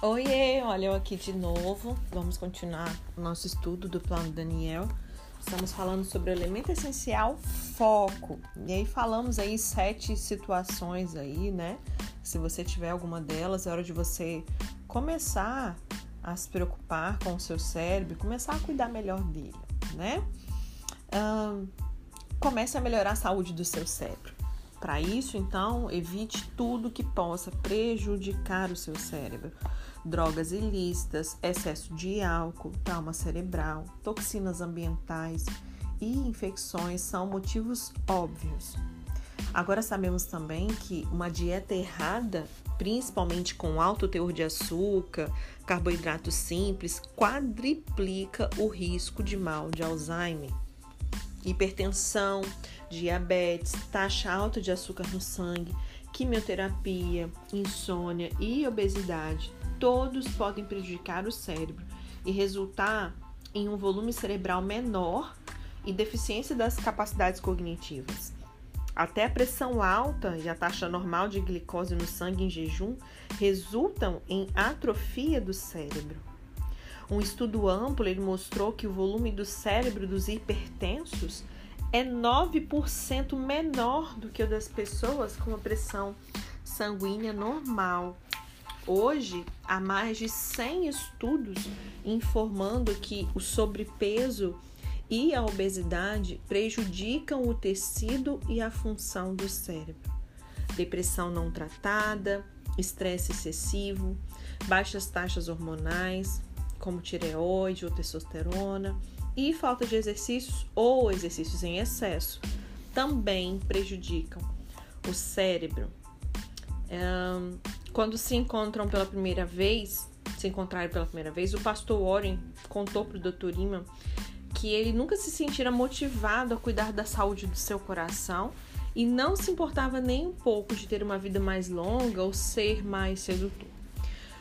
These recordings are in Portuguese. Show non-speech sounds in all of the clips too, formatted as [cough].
Oiê, olha eu aqui de novo. Vamos continuar o nosso estudo do plano Daniel. Estamos falando sobre o elemento essencial foco. E aí falamos aí sete situações aí, né? Se você tiver alguma delas, é hora de você começar a se preocupar com o seu cérebro, começar a cuidar melhor dele, né? Um, comece a melhorar a saúde do seu cérebro. Para isso, então, evite tudo que possa prejudicar o seu cérebro drogas ilícitas, excesso de álcool, trauma cerebral, toxinas ambientais e infecções são motivos óbvios. Agora sabemos também que uma dieta errada, principalmente com alto teor de açúcar, carboidratos simples, quadriplica o risco de mal de Alzheimer. Hipertensão, diabetes, taxa alta de açúcar no sangue, quimioterapia, insônia e obesidade todos podem prejudicar o cérebro e resultar em um volume cerebral menor e deficiência das capacidades cognitivas. Até a pressão alta e a taxa normal de glicose no sangue em jejum resultam em atrofia do cérebro. Um estudo amplo mostrou que o volume do cérebro dos hipertensos é 9% menor do que o das pessoas com a pressão sanguínea normal. Hoje, há mais de 100 estudos informando que o sobrepeso e a obesidade prejudicam o tecido e a função do cérebro. Depressão não tratada, estresse excessivo, baixas taxas hormonais, como tireoide ou testosterona, e falta de exercícios ou exercícios em excesso também prejudicam o cérebro. Um, quando se encontram pela primeira vez, se encontraram pela primeira vez, o pastor Warren contou para o Dr. Iman que ele nunca se sentira motivado a cuidar da saúde do seu coração e não se importava nem um pouco de ter uma vida mais longa ou ser mais sedutor.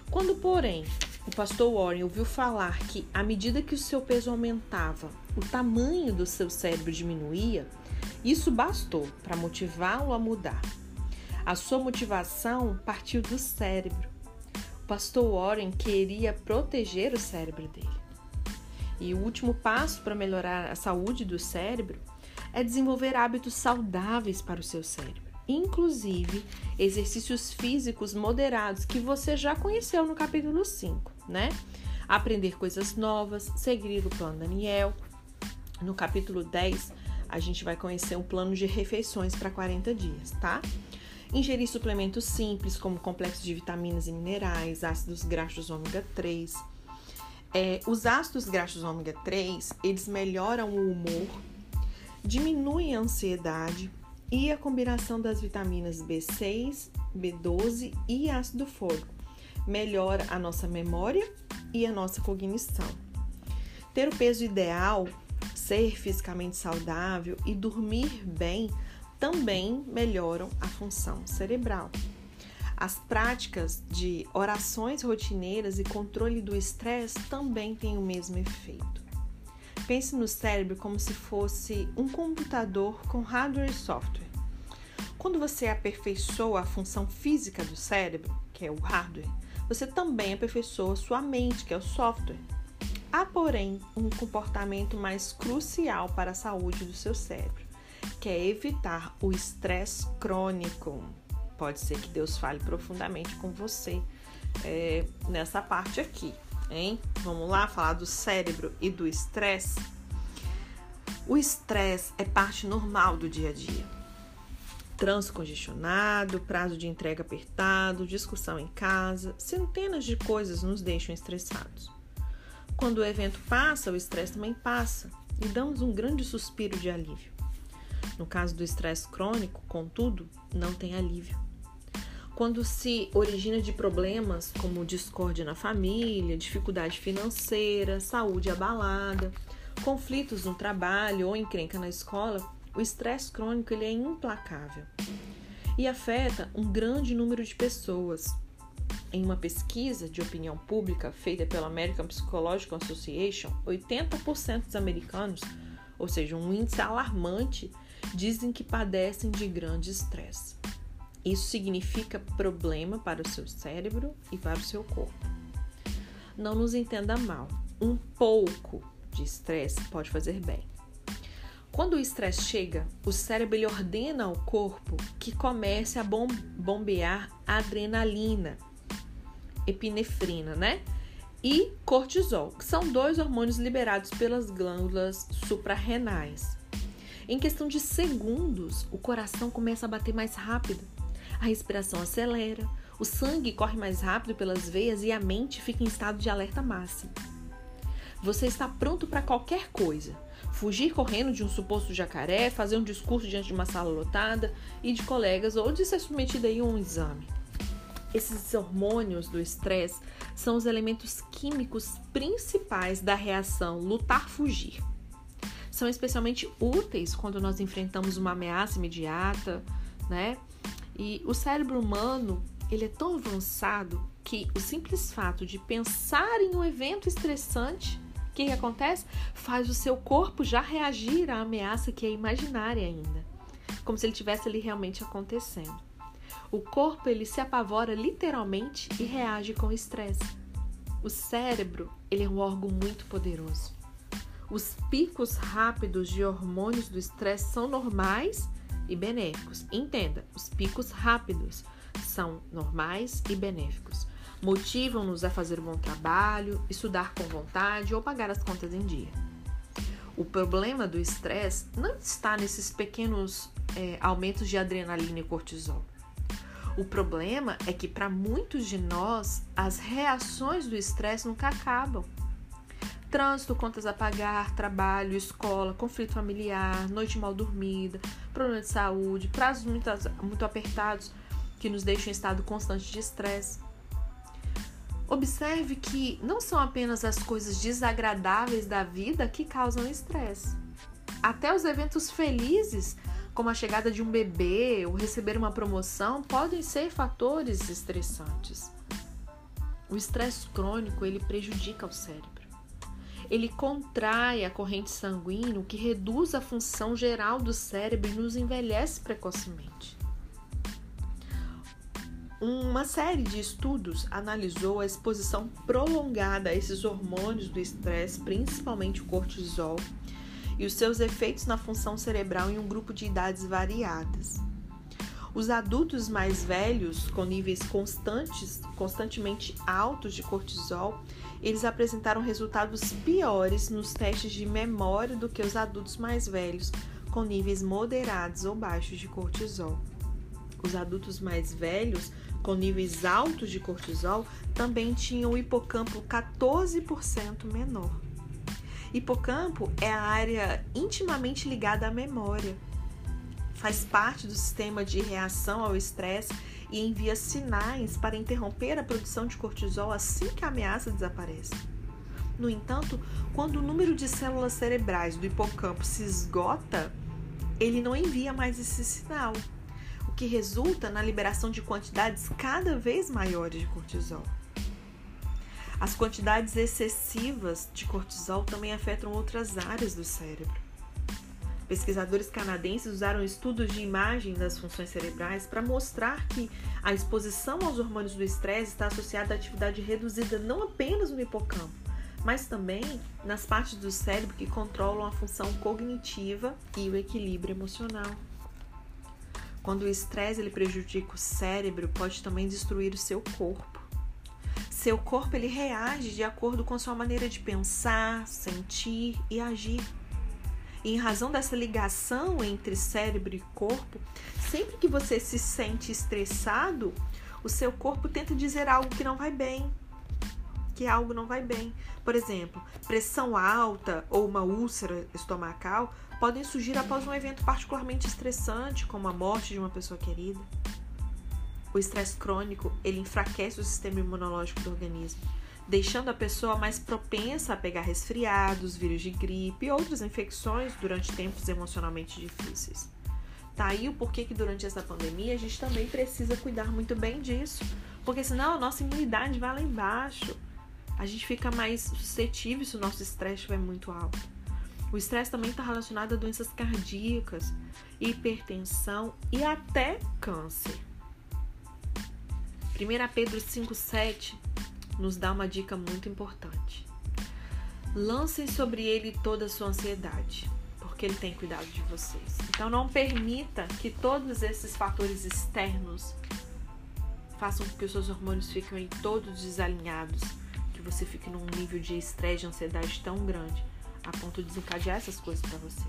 Quando, porém, o pastor Warren ouviu falar que, à medida que o seu peso aumentava, o tamanho do seu cérebro diminuía, isso bastou para motivá-lo a mudar. A sua motivação partiu do cérebro. O pastor Warren queria proteger o cérebro dele. E o último passo para melhorar a saúde do cérebro é desenvolver hábitos saudáveis para o seu cérebro, inclusive exercícios físicos moderados que você já conheceu no capítulo 5, né? Aprender coisas novas, seguir o plano Daniel. No capítulo 10, a gente vai conhecer um plano de refeições para 40 dias, tá? Ingerir suplementos simples, como complexos de vitaminas e minerais, ácidos graxos ômega 3. É, os ácidos graxos ômega 3, eles melhoram o humor, diminuem a ansiedade e a combinação das vitaminas B6, B12 e ácido fólico melhora a nossa memória e a nossa cognição. Ter o peso ideal, ser fisicamente saudável e dormir bem também melhoram a função cerebral. As práticas de orações rotineiras e controle do estresse também têm o mesmo efeito. Pense no cérebro como se fosse um computador com hardware e software. Quando você aperfeiçoa a função física do cérebro, que é o hardware, você também aperfeiçoa sua mente, que é o software. Há, porém, um comportamento mais crucial para a saúde do seu cérebro que é evitar o estresse crônico. Pode ser que Deus fale profundamente com você é, nessa parte aqui, hein? Vamos lá falar do cérebro e do estresse. O estresse é parte normal do dia a dia. Trânsito congestionado, prazo de entrega apertado, discussão em casa, centenas de coisas nos deixam estressados. Quando o evento passa, o estresse também passa e damos um grande suspiro de alívio. No caso do estresse crônico, contudo, não tem alívio. Quando se origina de problemas como discórdia na família, dificuldade financeira, saúde abalada, conflitos no trabalho ou encrenca na escola, o estresse crônico ele é implacável e afeta um grande número de pessoas. Em uma pesquisa de opinião pública feita pela American Psychological Association, 80% dos americanos, ou seja, um índice alarmante, dizem que padecem de grande estresse. Isso significa problema para o seu cérebro e para o seu corpo. Não nos entenda mal. Um pouco de estresse pode fazer bem. Quando o estresse chega, o cérebro ordena ao corpo que comece a bombear adrenalina, epinefrina, né? E cortisol, que são dois hormônios liberados pelas glândulas suprarrenais. Em questão de segundos, o coração começa a bater mais rápido, a respiração acelera, o sangue corre mais rápido pelas veias e a mente fica em estado de alerta máximo. Você está pronto para qualquer coisa. Fugir correndo de um suposto jacaré, fazer um discurso diante de uma sala lotada e de colegas ou de ser submetido a um exame. Esses hormônios do estresse são os elementos químicos principais da reação lutar-fugir. São especialmente úteis quando nós enfrentamos uma ameaça imediata, né? E o cérebro humano, ele é tão avançado que o simples fato de pensar em um evento estressante que, que acontece? Faz o seu corpo já reagir à ameaça que é imaginária ainda, como se ele tivesse ali realmente acontecendo. O corpo ele se apavora literalmente e reage com estresse. O cérebro ele é um órgão muito poderoso. Os picos rápidos de hormônios do estresse são normais e benéficos. Entenda, os picos rápidos são normais e benéficos motivam-nos a fazer um bom trabalho, estudar com vontade ou pagar as contas em dia. O problema do estresse não está nesses pequenos é, aumentos de adrenalina e cortisol. O problema é que para muitos de nós as reações do estresse nunca acabam. Trânsito, contas a pagar, trabalho, escola, conflito familiar, noite mal dormida, problema de saúde, prazos muito, muito apertados que nos deixam em estado constante de estresse. Observe que não são apenas as coisas desagradáveis da vida que causam estresse. Até os eventos felizes, como a chegada de um bebê ou receber uma promoção, podem ser fatores estressantes. O estresse crônico ele prejudica o cérebro. Ele contrai a corrente sanguínea, o que reduz a função geral do cérebro e nos envelhece precocemente. Uma série de estudos analisou a exposição prolongada a esses hormônios do estresse, principalmente o cortisol, e os seus efeitos na função cerebral em um grupo de idades variadas. Os adultos mais velhos, com níveis constantes, constantemente altos de cortisol, eles apresentaram resultados piores nos testes de memória do que os adultos mais velhos, com níveis moderados ou baixos de cortisol. Os adultos mais velhos com níveis altos de cortisol também tinham o hipocampo 14% menor. Hipocampo é a área intimamente ligada à memória. Faz parte do sistema de reação ao estresse e envia sinais para interromper a produção de cortisol assim que a ameaça desaparece. No entanto, quando o número de células cerebrais do hipocampo se esgota, ele não envia mais esse sinal que resulta na liberação de quantidades cada vez maiores de cortisol. As quantidades excessivas de cortisol também afetam outras áreas do cérebro. Pesquisadores canadenses usaram estudos de imagem das funções cerebrais para mostrar que a exposição aos hormônios do estresse está associada à atividade reduzida não apenas no hipocampo, mas também nas partes do cérebro que controlam a função cognitiva e o equilíbrio emocional. Quando o estresse ele prejudica o cérebro, pode também destruir o seu corpo. Seu corpo ele reage de acordo com sua maneira de pensar, sentir e agir. Em razão dessa ligação entre cérebro e corpo, sempre que você se sente estressado, o seu corpo tenta dizer algo que não vai bem, que algo não vai bem. Por exemplo, pressão alta ou uma úlcera estomacal podem surgir após um evento particularmente estressante, como a morte de uma pessoa querida. O estresse crônico, ele enfraquece o sistema imunológico do organismo, deixando a pessoa mais propensa a pegar resfriados, vírus de gripe e outras infecções durante tempos emocionalmente difíceis. Tá aí o porquê que durante essa pandemia a gente também precisa cuidar muito bem disso, porque senão a nossa imunidade vai lá embaixo. A gente fica mais suscetível se o nosso estresse estiver muito alto. O estresse também está relacionado a doenças cardíacas, hipertensão e até câncer. 1 Pedro 5,7 nos dá uma dica muito importante. Lancem sobre ele toda a sua ansiedade, porque ele tem cuidado de vocês. Então não permita que todos esses fatores externos façam com que os seus hormônios fiquem todos desalinhados, que você fique num nível de estresse, de ansiedade tão grande, a ponto de desencadear essas coisas para você.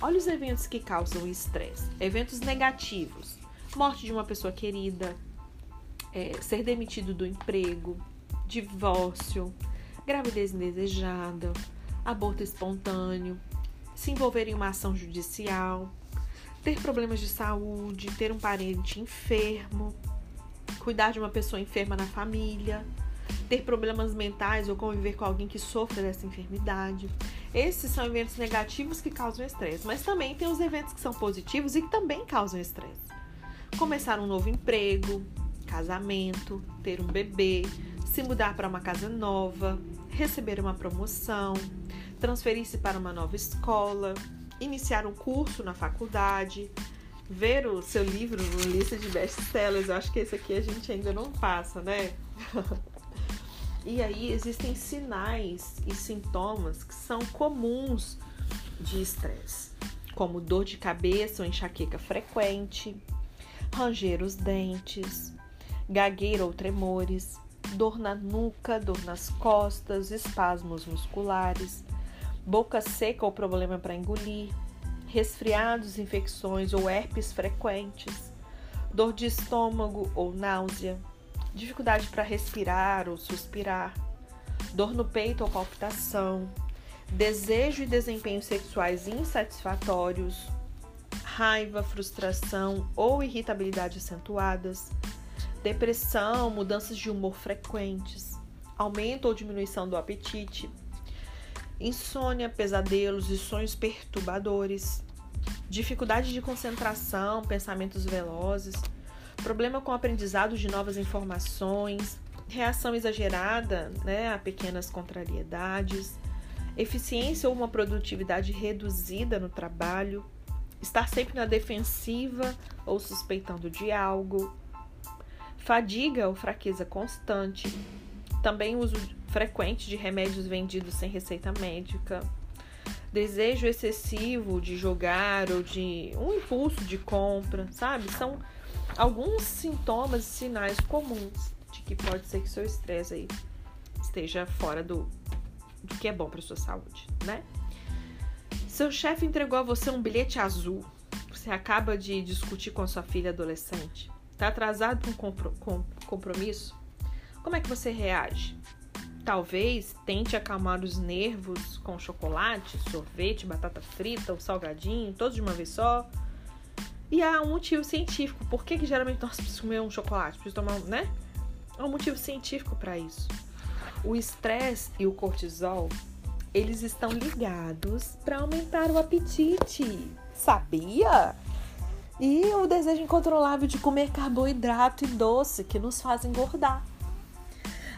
Olha os eventos que causam estresse. Eventos negativos. Morte de uma pessoa querida, é, ser demitido do emprego, divórcio, gravidez indesejada, aborto espontâneo, se envolver em uma ação judicial, ter problemas de saúde, ter um parente enfermo, cuidar de uma pessoa enferma na família, ter problemas mentais ou conviver com alguém que sofra dessa enfermidade. Esses são eventos negativos que causam estresse, mas também tem os eventos que são positivos e que também causam estresse. Começar um novo emprego, casamento, ter um bebê, se mudar para uma casa nova, receber uma promoção, transferir-se para uma nova escola, iniciar um curso na faculdade, ver o seu livro no lista de best-sellers. Eu acho que esse aqui a gente ainda não passa, né? [laughs] e aí existem sinais e sintomas que são comuns de estresse, como dor de cabeça ou enxaqueca frequente, ranger os dentes, gagueira ou tremores, dor na nuca, dor nas costas, espasmos musculares, boca seca ou problema para engolir, resfriados, infecções ou herpes frequentes, dor de estômago ou náusea, dificuldade para respirar ou suspirar, dor no peito ou palpitação, desejo e desempenho sexuais insatisfatórios, raiva, frustração ou irritabilidade acentuadas, depressão, mudanças de humor frequentes, aumento ou diminuição do apetite, insônia, pesadelos e sonhos perturbadores, dificuldade de concentração, pensamentos velozes, problema com o aprendizado de novas informações, reação exagerada né, a pequenas contrariedades, eficiência ou uma produtividade reduzida no trabalho, estar sempre na defensiva ou suspeitando de algo, fadiga ou fraqueza constante, também uso frequente de remédios vendidos sem receita médica, desejo excessivo de jogar ou de um impulso de compra, sabe? São alguns sintomas e sinais comuns de que pode ser que seu estresse aí esteja fora do, do que é bom para sua saúde, né? Seu chefe entregou a você um bilhete azul. Você acaba de discutir com a sua filha adolescente. Está atrasado um compromisso? Como é que você reage? Talvez tente acalmar os nervos com chocolate, sorvete, batata frita ou salgadinho, todos de uma vez só. E há um motivo científico. Por que, que geralmente nós precisamos comer um chocolate? Precisamos tomar, né? Há um motivo científico para isso. O estresse e o cortisol, eles estão ligados para aumentar o apetite. Sabia? E o desejo incontrolável de comer carboidrato e doce que nos faz engordar.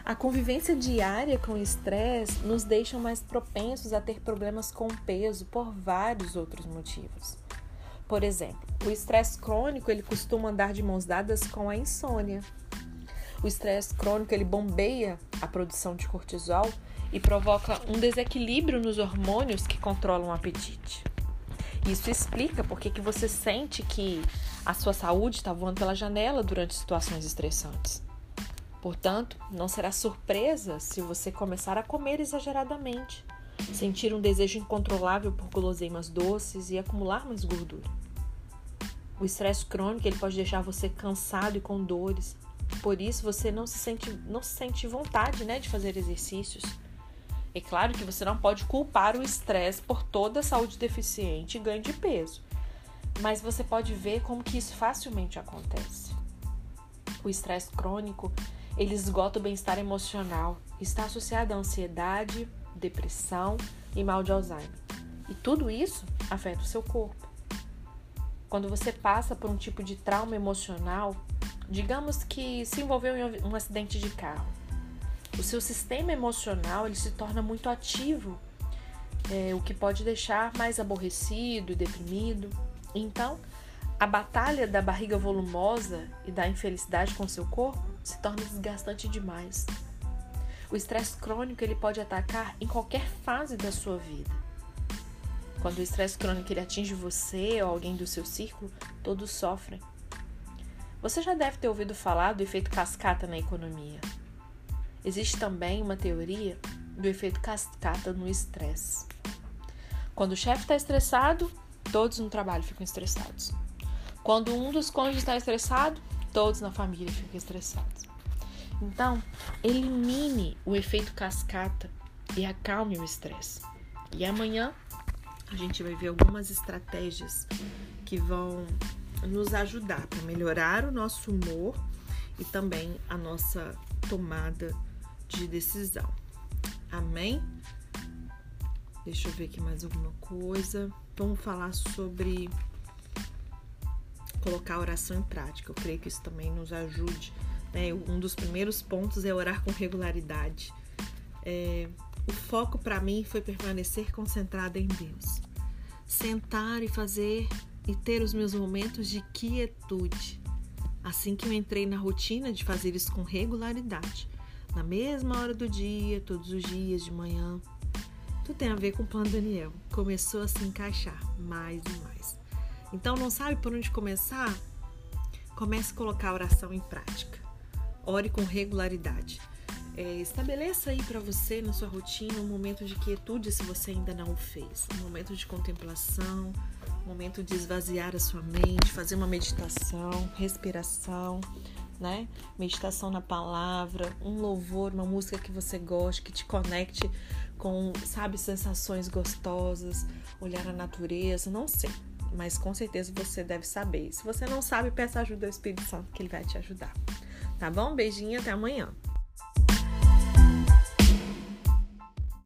A convivência diária com o estresse nos deixa mais propensos a ter problemas com peso por vários outros motivos. Por exemplo, o estresse crônico ele costuma andar de mãos dadas com a insônia. O estresse crônico ele bombeia a produção de cortisol e provoca um desequilíbrio nos hormônios que controlam o apetite. Isso explica porque que você sente que a sua saúde está voando pela janela durante situações estressantes. Portanto, não será surpresa se você começar a comer exageradamente, sentir um desejo incontrolável por guloseimas doces e acumular mais gordura. O estresse crônico ele pode deixar você cansado e com dores. Por isso você não se sente, não se sente vontade né, de fazer exercícios. É claro que você não pode culpar o estresse por toda a saúde deficiente e ganho de peso, mas você pode ver como que isso facilmente acontece. O estresse crônico ele esgota o bem-estar emocional, está associado à ansiedade, depressão e mal de Alzheimer. E tudo isso afeta o seu corpo. Quando você passa por um tipo de trauma emocional, digamos que se envolveu em um acidente de carro, o seu sistema emocional ele se torna muito ativo, é, o que pode deixar mais aborrecido e deprimido. Então, a batalha da barriga volumosa e da infelicidade com seu corpo se torna desgastante demais. O estresse crônico ele pode atacar em qualquer fase da sua vida. Quando o estresse crônico ele atinge você ou alguém do seu círculo, todos sofrem. Você já deve ter ouvido falar do efeito cascata na economia. Existe também uma teoria do efeito cascata no estresse. Quando o chefe está estressado, todos no trabalho ficam estressados. Quando um dos cônjuges está estressado, todos na família ficam estressados. Então, elimine o efeito cascata e acalme o estresse. E amanhã a gente vai ver algumas estratégias que vão nos ajudar para melhorar o nosso humor e também a nossa tomada de decisão. Amém? Deixa eu ver aqui mais alguma coisa. Vamos falar sobre colocar a oração em prática. Eu creio que isso também nos ajude. Né? Um dos primeiros pontos é orar com regularidade. É, o foco para mim foi permanecer concentrada em Deus. Sentar e fazer e ter os meus momentos de quietude. Assim que eu entrei na rotina de fazer isso com regularidade, na mesma hora do dia, todos os dias de manhã, tudo tem a ver com o plano Daniel. Começou a se encaixar mais e mais. Então, não sabe por onde começar? Comece a colocar a oração em prática. Ore com regularidade. É, estabeleça aí para você na sua rotina um momento de quietude se você ainda não o fez. Um momento de contemplação, um momento de esvaziar a sua mente, fazer uma meditação, respiração, né? Meditação na palavra, um louvor, uma música que você goste, que te conecte com, sabe, sensações gostosas, olhar a natureza, não sei. Mas com certeza você deve saber. Se você não sabe, peça ajuda ao Espírito Santo que ele vai te ajudar. Tá bom? Beijinho, até amanhã.